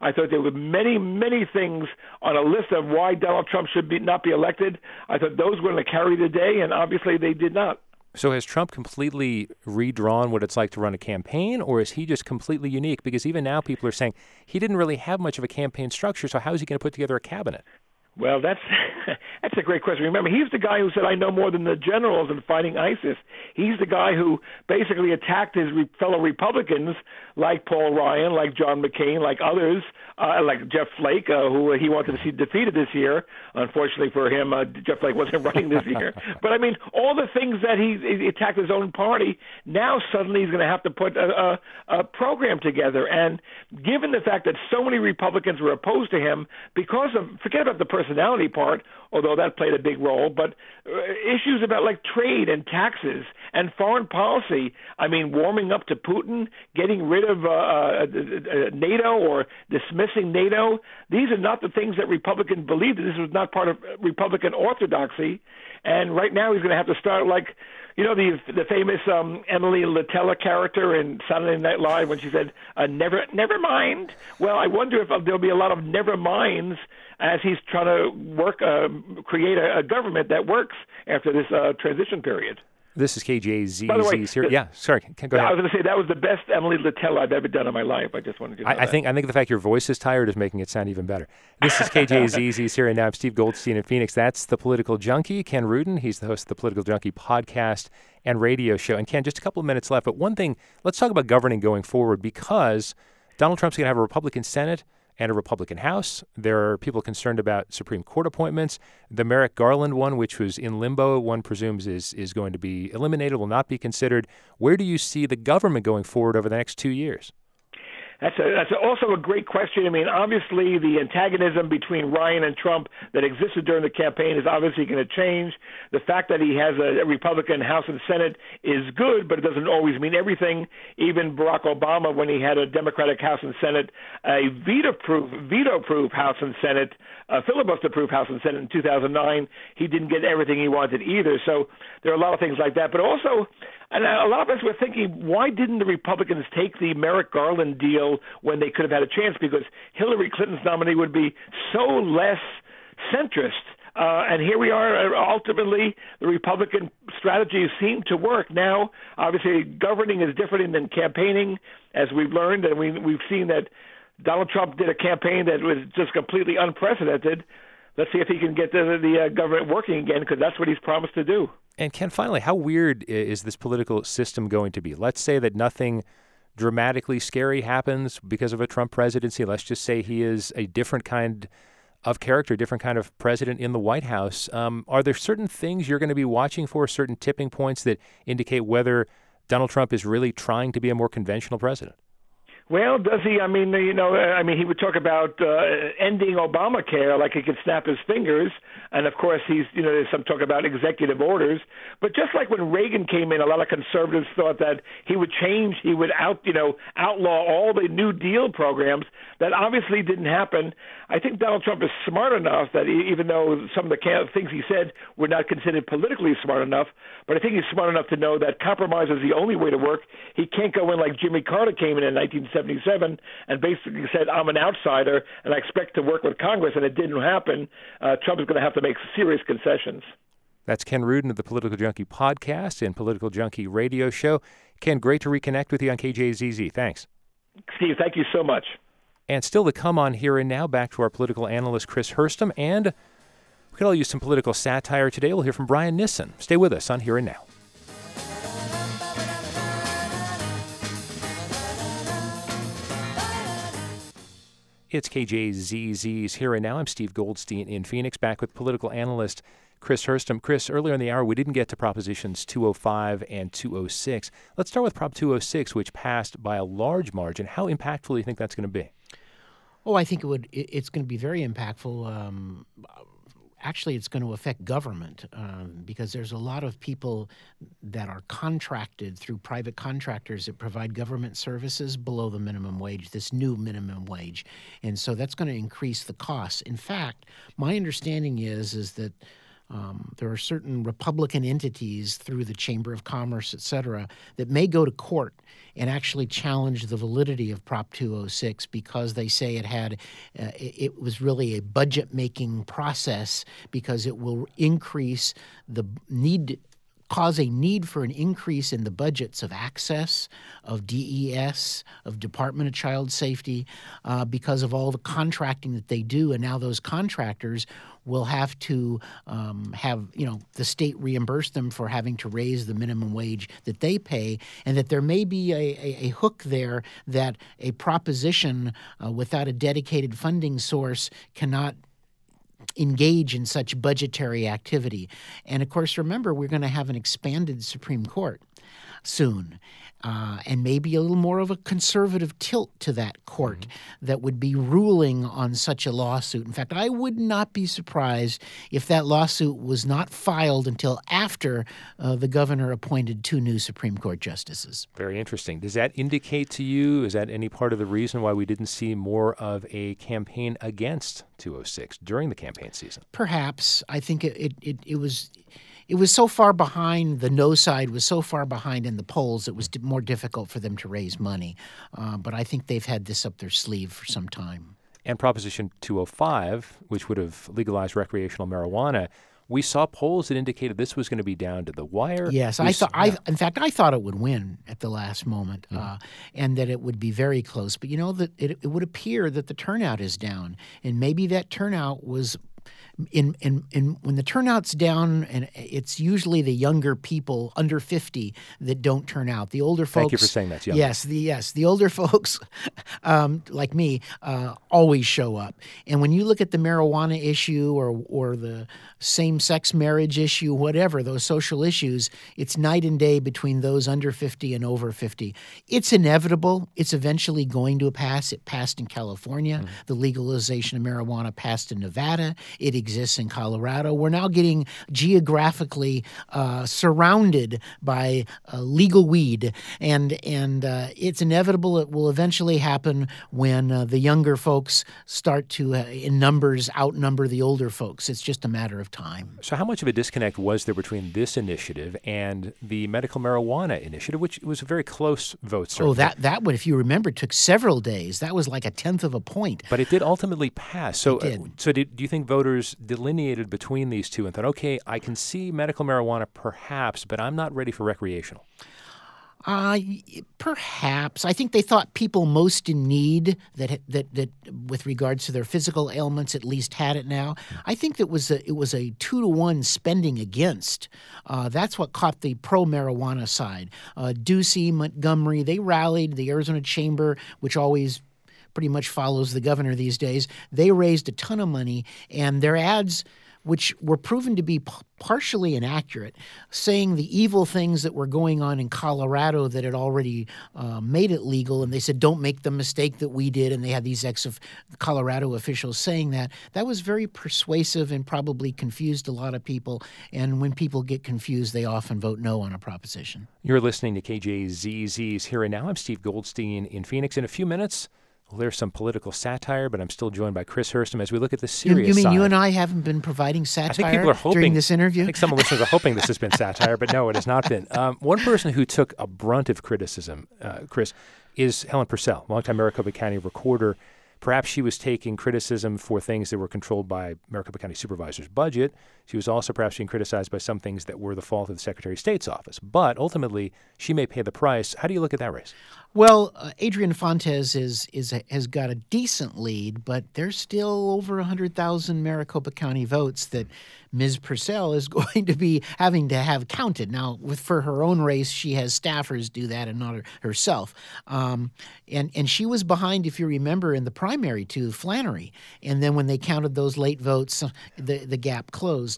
I thought there were many, many things on a list of why Donald Trump should be, not be elected. I thought those were going to carry the day, and obviously they did not. So has Trump completely redrawn what it's like to run a campaign, or is he just completely unique? Because even now people are saying he didn't really have much of a campaign structure, so how is he going to put together a cabinet? Well, that's that's a great question. Remember, he's the guy who said, "I know more than the generals in fighting ISIS." He's the guy who basically attacked his re- fellow Republicans, like Paul Ryan, like John McCain, like others, uh, like Jeff Flake, uh, who he wanted to see defeated this year. Unfortunately for him, uh, Jeff Flake wasn't running this year. but I mean, all the things that he, he attacked his own party, now suddenly he's going to have to put a, a, a program together. And given the fact that so many Republicans were opposed to him because of forget about the personality part, although that played a big role, but uh, issues about like trade and taxes and foreign policy. I mean, warming up to Putin, getting rid of uh, uh, uh NATO or dismissing NATO. These are not the things that Republicans believed. This was not part of Republican orthodoxy. And right now, he's going to have to start like you know the the famous um, Emily Litella character in Saturday Night Live when she said uh, "never never mind." Well, I wonder if there'll be a lot of never minds as he's trying to work uh, create a, a government that works after this uh, transition period. This is KJZ. By the way, here. yeah, sorry. Go ahead. I was going to say that was the best Emily Litella I've ever done in my life. I just wanted to. I, I, think I think the fact your voice is tired is making it sound even better. This is KJZZ's here and now. I'm Steve Goldstein in Phoenix. That's the Political Junkie, Ken Rudin. He's the host of the Political Junkie podcast and radio show. And Ken, just a couple of minutes left, but one thing. Let's talk about governing going forward because Donald Trump's going to have a Republican Senate and a Republican House. There are people concerned about Supreme Court appointments. The Merrick Garland one, which was in limbo, one presumes is is going to be eliminated, will not be considered. Where do you see the government going forward over the next two years? That's a, that's also a great question. I mean, obviously, the antagonism between Ryan and Trump that existed during the campaign is obviously going to change. The fact that he has a Republican House and Senate is good, but it doesn't always mean everything. Even Barack Obama, when he had a Democratic House and Senate, a veto-proof, veto-proof House and Senate, a filibuster-proof House and Senate in 2009, he didn't get everything he wanted either. So there are a lot of things like that. But also, and a lot of us were thinking, why didn't the Republicans take the Merrick Garland deal when they could have had a chance? Because Hillary Clinton's nominee would be so less centrist. Uh, and here we are. Uh, ultimately, the Republican strategy seemed to work. Now, obviously, governing is different than campaigning, as we've learned, and we, we've seen that Donald Trump did a campaign that was just completely unprecedented. Let's see if he can get the, the uh, government working again, because that's what he's promised to do. And Ken, finally, how weird is this political system going to be? Let's say that nothing dramatically scary happens because of a Trump presidency. Let's just say he is a different kind of character, different kind of president in the White House. Um, are there certain things you're going to be watching for, certain tipping points that indicate whether Donald Trump is really trying to be a more conventional president? Well, does he? I mean, you know, I mean, he would talk about uh, ending Obamacare like he could snap his fingers, and of course, he's, you know, there's some talk about executive orders. But just like when Reagan came in, a lot of conservatives thought that he would change, he would out, you know, outlaw all the New Deal programs. That obviously didn't happen. I think Donald Trump is smart enough that he, even though some of the things he said were not considered politically smart enough, but I think he's smart enough to know that compromise is the only way to work. He can't go in like Jimmy Carter came in in 1977 and basically said, "I'm an outsider and I expect to work with Congress," and it didn't happen. Uh, Trump is going to have to make serious concessions. That's Ken Rudin of the Political Junkie podcast and Political Junkie radio show. Ken, great to reconnect with you on KJZZ. Thanks. Steve, thank you so much. And still to come on here and now, back to our political analyst, Chris Herstam. And we could all use some political satire today. We'll hear from Brian Nissen. Stay with us on Here and Now. It's KJZZ's Here and Now. I'm Steve Goldstein in Phoenix, back with political analyst Chris Herstam. Chris, earlier in the hour, we didn't get to Propositions 205 and 206. Let's start with Prop 206, which passed by a large margin. How impactful do you think that's going to be? Oh, I think it would. It's going to be very impactful. Um, actually, it's going to affect government um, because there's a lot of people that are contracted through private contractors that provide government services below the minimum wage, this new minimum wage, and so that's going to increase the costs. In fact, my understanding is is that um, there are certain Republican entities through the Chamber of Commerce, et cetera, that may go to court and actually challenge the validity of Prop 206 because they say it had, uh, it was really a budget making process because it will increase the need cause a need for an increase in the budgets of AHCCCS, of DES, of Department of Child Safety, uh, because of all the contracting that they do. And now those contractors will have to um, have you know the state reimburse them for having to raise the minimum wage that they pay, and that there may be a, a, a hook there that a proposition uh, without a dedicated funding source cannot engage in such budgetary activity. And of course, remember, we're going to have an expanded Supreme Court soon uh, and maybe a little more of a conservative tilt to that court mm-hmm. that would be ruling on such a lawsuit. In fact, I would not be surprised if that lawsuit was not filed until after uh, the governor appointed two new Supreme Court justices. Very interesting. Does that indicate to you, is that any part of the reason why we didn't see more of a campaign against 206 during the campaign season? Perhaps. I think it, it, it, it was it was so far behind, the no side was so far behind in the polls, it was more difficult for them to raise money. Uh, but I think they've had this up their sleeve for some time. And Proposition 205, which would have legalized recreational marijuana, we saw polls that indicated this was going to be down to the wire. Yes, we I thought. Yeah. I, in fact, I thought it would win at the last moment, mm-hmm. uh, and that it would be very close. But you know that it, it would appear that the turnout is down, and maybe that turnout was in, in, in when the turnout's down, and it's usually the younger people under 50 that don't turn out. The older folks. Thank you for saying that. Yes, the yes, the older folks, um, like me, uh, always show up. And when you look at the marijuana issue or or the same-sex marriage issue, whatever those social issues, it's night and day between those under 50 and over 50. It's inevitable. It's eventually going to pass. It passed in California. Mm. The legalization of marijuana passed in Nevada. It exists in Colorado. We're now getting geographically uh, surrounded by uh, legal weed, and and uh, it's inevitable. It will eventually happen when uh, the younger folks start to, uh, in numbers, outnumber the older folks. It's just a matter of time. So, how much of a disconnect was there between this initiative and the medical marijuana initiative, which was a very close vote? Certainly. Oh, that that one, if you remember, took several days. That was like a tenth of a point. But it did ultimately pass. So, uh, so did, do you think voters delineated between these two and thought, okay, I can see medical marijuana perhaps, but I'm not ready for recreational? Uh, perhaps. I think they thought people most in need that that that with regards to their physical ailments at least had it now. I think that was a, it was a two to one spending against. Uh, that's what caught the pro marijuana side. Uh, Ducey, Montgomery, they rallied. The Arizona Chamber, which always pretty much follows the governor these days, they raised a ton of money, and their ads which were proven to be p- partially inaccurate, saying the evil things that were going on in Colorado that had already uh, made it legal. And they said, don't make the mistake that we did. And they had these ex of Colorado officials saying that. That was very persuasive and probably confused a lot of people. And when people get confused, they often vote no on a proposition. You're listening to KJZZ's Here and Now. I'm Steve Goldstein in Phoenix. In a few minutes, well, there's some political satire, but I'm still joined by Chris Herstam as we look at the serious. You, you mean side. you and I haven't been providing satire? I think people are hoping during this interview. I think some listeners are hoping this has been satire, but no, it has not been. Um, one person who took a brunt of criticism, uh, Chris, is Helen Purcell, longtime Maricopa County recorder. Perhaps she was taking criticism for things that were controlled by Maricopa County Supervisor's budget. She was also perhaps being criticized by some things that were the fault of the Secretary of State's office. But ultimately, she may pay the price. How do you look at that race? Well, uh, Adrian Fontes is is has got a decent lead, but there's still over 100,000 Maricopa County votes that Ms. Purcell is going to be having to have counted. Now, with for her own race, she has staffers do that and not her, herself. Um, and and she was behind, if you remember, in the primary to Flannery. And then when they counted those late votes, the the gap closed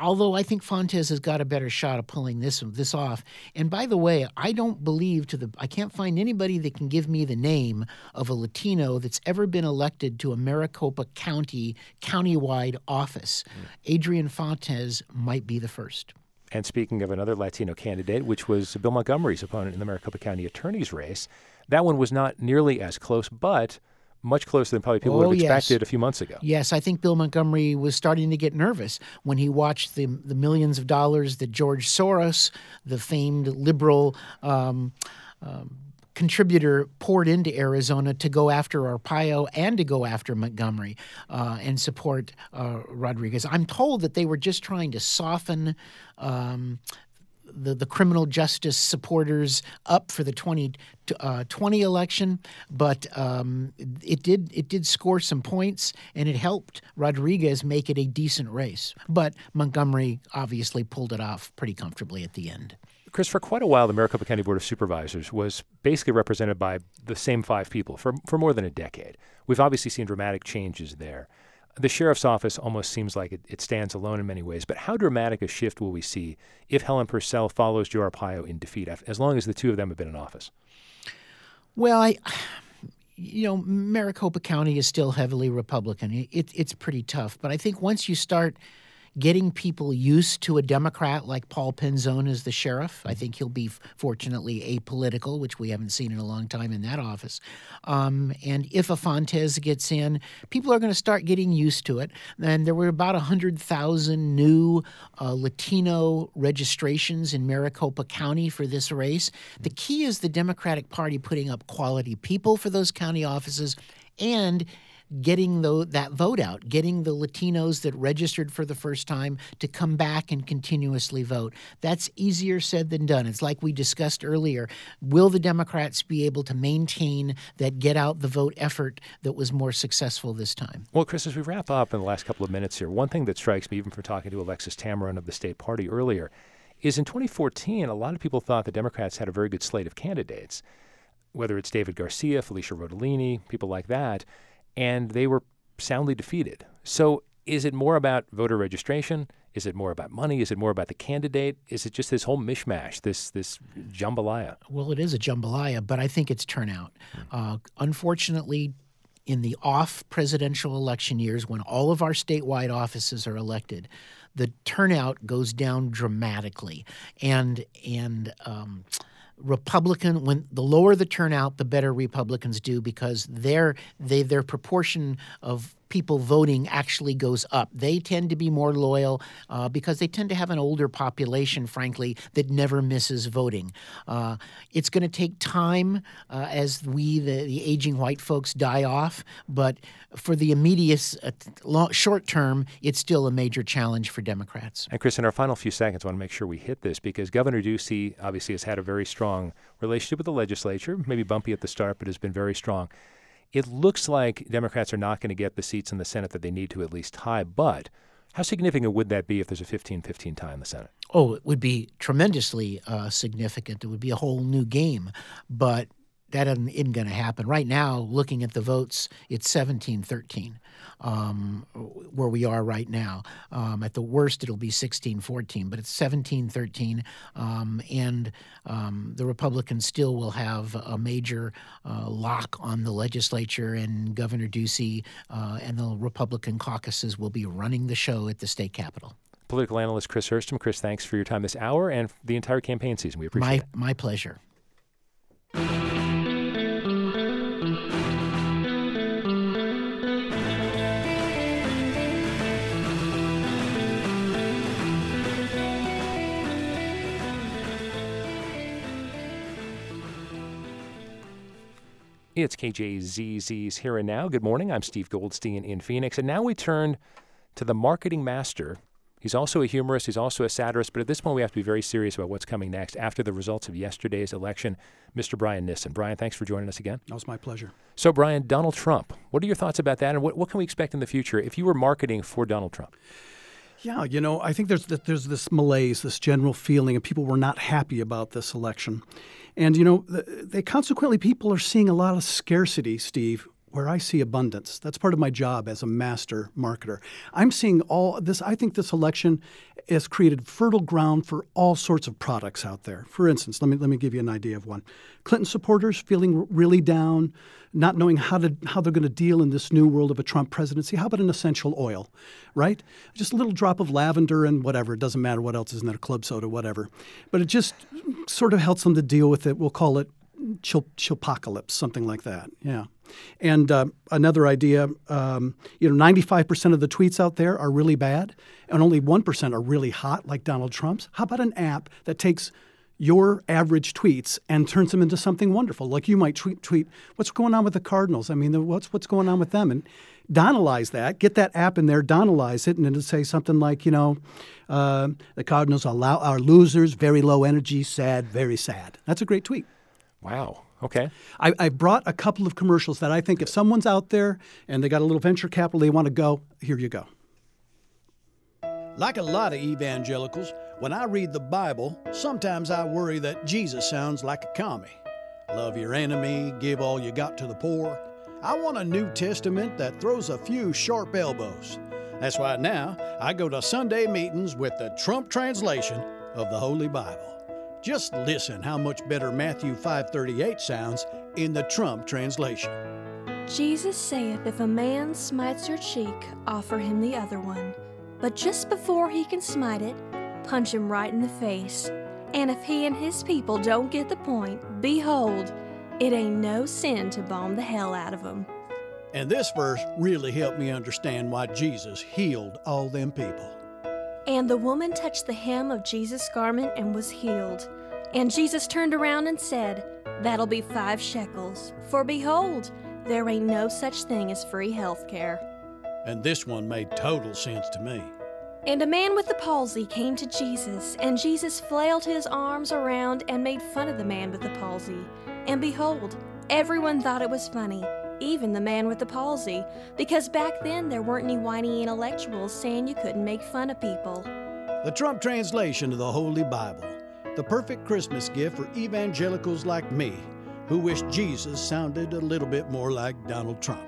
although I think Fontes has got a better shot of pulling this this off. And by the way, I don't believe to the I can't find anybody that can give me the name of a Latino that's ever been elected to a Maricopa County countywide office. Mm. Adrian Fontes might be the first. And speaking of another Latino candidate, which was Bill Montgomery's opponent in the Maricopa County attorney's race, that one was not nearly as close, but much closer than probably people oh, would have expected yes. a few months ago. Yes, I think Bill Montgomery was starting to get nervous when he watched the the millions of dollars that George Soros, the famed liberal. Um, um, contributor poured into Arizona to go after Arpaio and to go after Montgomery uh, and support uh, Rodriguez. I'm told that they were just trying to soften um, the, the criminal justice supporters up for the 2020 uh, election, but um, it did it did score some points and it helped Rodriguez make it a decent race. But Montgomery obviously pulled it off pretty comfortably at the end. Chris, for quite a while, the Maricopa County Board of Supervisors was basically represented by the same five people for, for more than a decade. We've obviously seen dramatic changes there the sheriff's office almost seems like it, it, stands alone in many ways. But how dramatic a shift will we see if Helen Purcell follows Joe Arpaio in defeat, as long as the two of them have been in office? Well, I, you know, Maricopa County is still heavily Republican. It, it's pretty tough. But I think once you start getting people used to a Democrat like Paul Penzone as the sheriff. I think he'll be fortunately apolitical, which we haven't seen in a long time in that office. Um, and if a Fontes gets in, people are going to start getting used to it. And there were about 100,000 new uh, Latino registrations in Maricopa County for this race. The key is the Democratic Party putting up quality people for those county offices and getting the, that vote out, getting the Latinos that registered for the first time to come back and continuously vote. That's easier said than done. It's like we discussed earlier. Will the Democrats be able to maintain that get out the vote effort that was more successful this time? Well, Chris, as we wrap up in the last couple of minutes here, one thing that strikes me, even from talking to Alexis Tameron of the state party earlier, is in 2014, a lot of people thought the Democrats had a very good slate of candidates, whether it's David Garcia, Felecia Rotellini, people like that, and they were soundly defeated. So is it more about voter registration? Is it more about money? Is it more about the candidate? Is it just this whole mishmash, this this jambalaya? Well, it is a jambalaya, but I think it's turnout. Uh, unfortunately, in the off presidential election years, when all of our statewide offices are elected, the turnout goes down dramatically, and and um, Republican when the lower the turnout, the better Republicans do because their they their proportion of people voting actually goes up. They tend to be more loyal uh, because they tend to have an older population, frankly, that never misses voting. Uh, it's going to take time uh, as we, the, the, aging white folks, die off, but for the immediate uh, short term, it's still a major challenge for Democrats. And Chris, in our final few seconds, I want to make sure we hit this because Governor Ducey obviously has had a very strong relationship with the legislature, maybe bumpy at the start, but has been very strong. It looks like Democrats are not going to get the seats in the Senate that they need to at least tie, but how significant would that be if there's a 15 15 tie in the Senate? Oh, it would be tremendously uh, significant. It would be a whole new game. But that isn't going to happen. Right now, looking at the votes, it's 17 13 um, where we are right now. Um, at the worst, it'll be 16 14, but it's 17 13. Um, and um, the Republicans still will have a major uh, lock on the legislature, and Governor Ducey uh, and the Republican caucuses will be running the show at the state capitol political analyst Chris Herstam. Chris, thanks for your time this hour and the entire campaign season. We appreciate my, it. My pleasure. It's KJZZ's Here and Now. Good morning. I'm Steve Goldstein in Phoenix. And now we turn to the marketing master. He's also a humorist, he's also a satirist, but at this point we have to be very serious about what's coming next after the results of yesterday's election. Mr. Brian Nissen. Brian, thanks for joining us again. That was my pleasure. So, Brian, Donald Trump, what are your thoughts about that, and what, what can we expect in the future if you were marketing for Donald Trump? Yeah, you know, I think there's there's this malaise, this general feeling, and people were not happy about this election. And, you know, they consequently, people are seeing a lot of scarcity, Steve, where I see abundance. That's part of my job as a master marketer. I'm seeing all this. I think this election has created fertile ground for all sorts of products out there. For instance, let me let me give you an idea of one. Clinton supporters feeling really down, not knowing how to how they're going to deal in this new world of a Trump presidency. How about an essential oil, right? Just a little drop of lavender and whatever. It doesn't matter what else is in that club soda, whatever. But it just sort of helps them to deal with it. We'll call it chil- chilpocalypse, something like that. Yeah. And uh, another idea, um, you know, 95% of the tweets out there are really bad, and only 1% are really hot, like Donald Trump's. How about an app that takes your average tweets and turns them into something wonderful? Like you might tweet, tweet what's going on with the Cardinals? I mean, what's what's going on with them? And Donalize that, get that app in there, Donalize it, and it'll say something like, you know, uh, the Cardinals are, are losers, very low energy, sad, very sad. That's a great tweet. Wow. Okay. I, I, brought a couple of commercials that I think if someone's out there and they got a little venture capital, they want to go, here you go. Like a lot of evangelicals, when I read the Bible, sometimes I worry that Jesus sounds like a commie. Love your enemy, give all you got to the poor. I want a New Testament that throws a few sharp elbows. That's why now I go to Sunday meetings with the Trump translation of the Holy Bible. Just listen how much better Matthew 5:38 sounds in the Trump translation. Jesus saith, If a man smites your cheek, offer him the other one. But just before he can smite it, punch him right in the face. And if he and his people don't get the point, behold, it ain't no sin to bomb the hell out of them. And this verse really helped me understand why Jesus healed all them people. And the woman touched the hem of Jesus' garment and was healed. And Jesus turned around and said, That'll be five shekels. For behold, there ain't no such thing as free health care. And this one made total sense to me. And a man with the palsy came to Jesus, and Jesus flailed his arms around and made fun of the man with the palsy. And behold, everyone thought it was funny, even the man with the palsy, because back then there weren't any whiny intellectuals saying you couldn't make fun of people. The Trump translation of the Holy Bible, the perfect Christmas gift for evangelicals like me who wish Jesus sounded a little bit more like Donald Trump.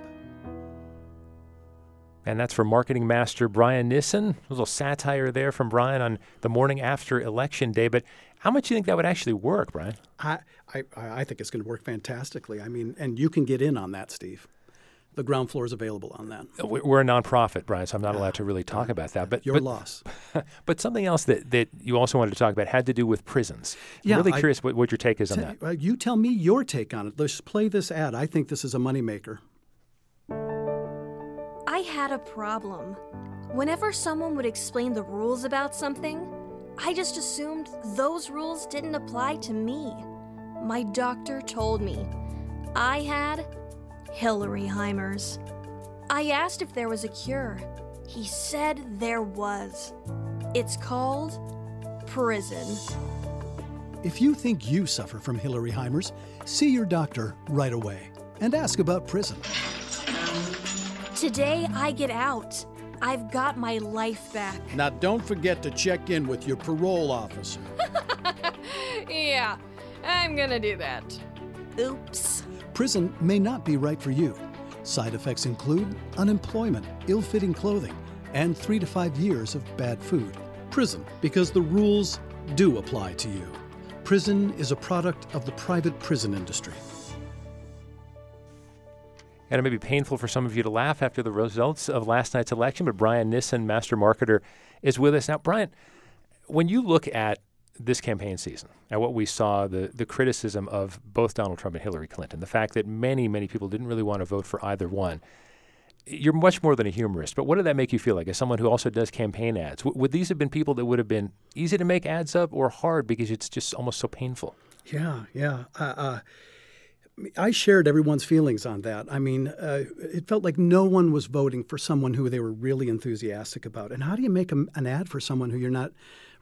And that's from marketing master Brian Nissen. A little satire there from Brian on the morning after election day. But how much do you think that would actually work, Brian? I, I, I think it's going to work fantastically. I mean, and you can get in on that, Steve. The ground floor is available on that. We're a nonprofit, Brian, so I'm not allowed to really talk about that. But your but, loss. but something else that, that you also wanted to talk about had to do with prisons. Yeah, I'm really curious what, what your take is on that. Uh, you tell me your take on it. Let's play this ad. I think this is a moneymaker. I had a problem. Whenever someone would explain the rules about something, I just assumed those rules didn't apply to me. My doctor told me I had Hillaryheimer's. I asked if there was a cure. He said there was. It's called prison. If you think you suffer from Hillaryheimer's, see your doctor right away and ask about prison. Today I get out. I've got my life back. Now, don't forget to check in with your parole officer. yeah, I'm gonna do that. Oops. Prison may not be right for you. Side effects include unemployment, ill fitting clothing, and three to five years of bad food. Prison, because the rules do apply to you. Prison is a product of the private prison industry. And it may be painful for some of you to laugh after the results of last night's election, but Brian Nissen, master marketer, is with us. Now, Brian, when you look at this campaign season and what we saw the the criticism of both Donald Trump and Hillary Clinton, the fact that many many people didn't really want to vote for either one. You're much more than a humorist, but what did that make you feel like as someone who also does campaign ads? W- would these have been people that would have been easy to make ads of or hard because it's just almost so painful? Yeah, yeah. Uh, uh, I shared everyone's feelings on that. I mean, uh, it felt like no one was voting for someone who they were really enthusiastic about. And how do you make a, an ad for someone who you're not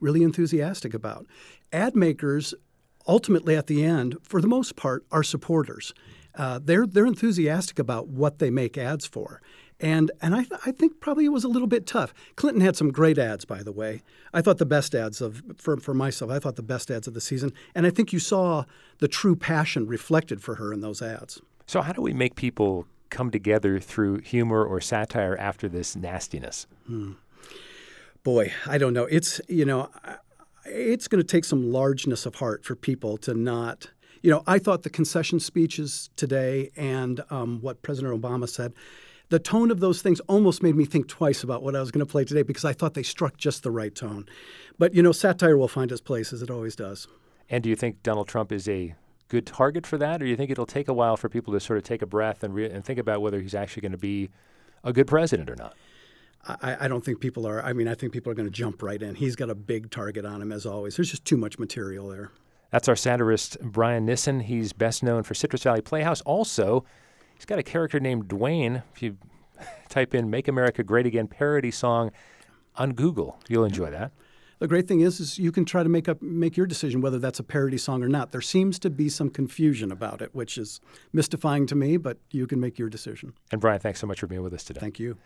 really enthusiastic about? Ad makers, ultimately at the end, for the most part, are supporters. Uh, they're they're enthusiastic about what they make ads for, and and I, th- I think probably it was a little bit tough. Clinton had some great ads, by the way. I thought the best ads of for for myself. I thought the best ads of the season, and I think you saw the true passion reflected for her in those ads. So how do we make people come together through humor or satire after this nastiness? Hmm. Boy, I don't know. It's you know, it's going to take some largeness of heart for people to not. You know, I thought the concession speeches today and um, what President Obama said the tone of those things almost made me think twice about what I was going to play today because I thought they struck just the right tone. But you know, satire will find its place as it always does. And do you think Donald Trump is a good target for that, or do you think it'll take a while for people to sort of take a breath and, re- and think about whether he's actually going to be a good president or not? I, I, don't think people are. I mean, I think people are going to jump right in. He's got a big target on him, as always. There's just too much material there. That's our satirist, Brian Nissen. He's best known for Citrus Valley Playhouse. Also, he's got a character named Dwayne. If you type in Make America Great Again parody song on Google, you'll enjoy that. The great thing is, is you can try to make up make your decision whether that's a parody song or not. There seems to be some confusion about it, which is mystifying to me, but you can make your decision. And Brian, thanks so much for being with us today. Thank you.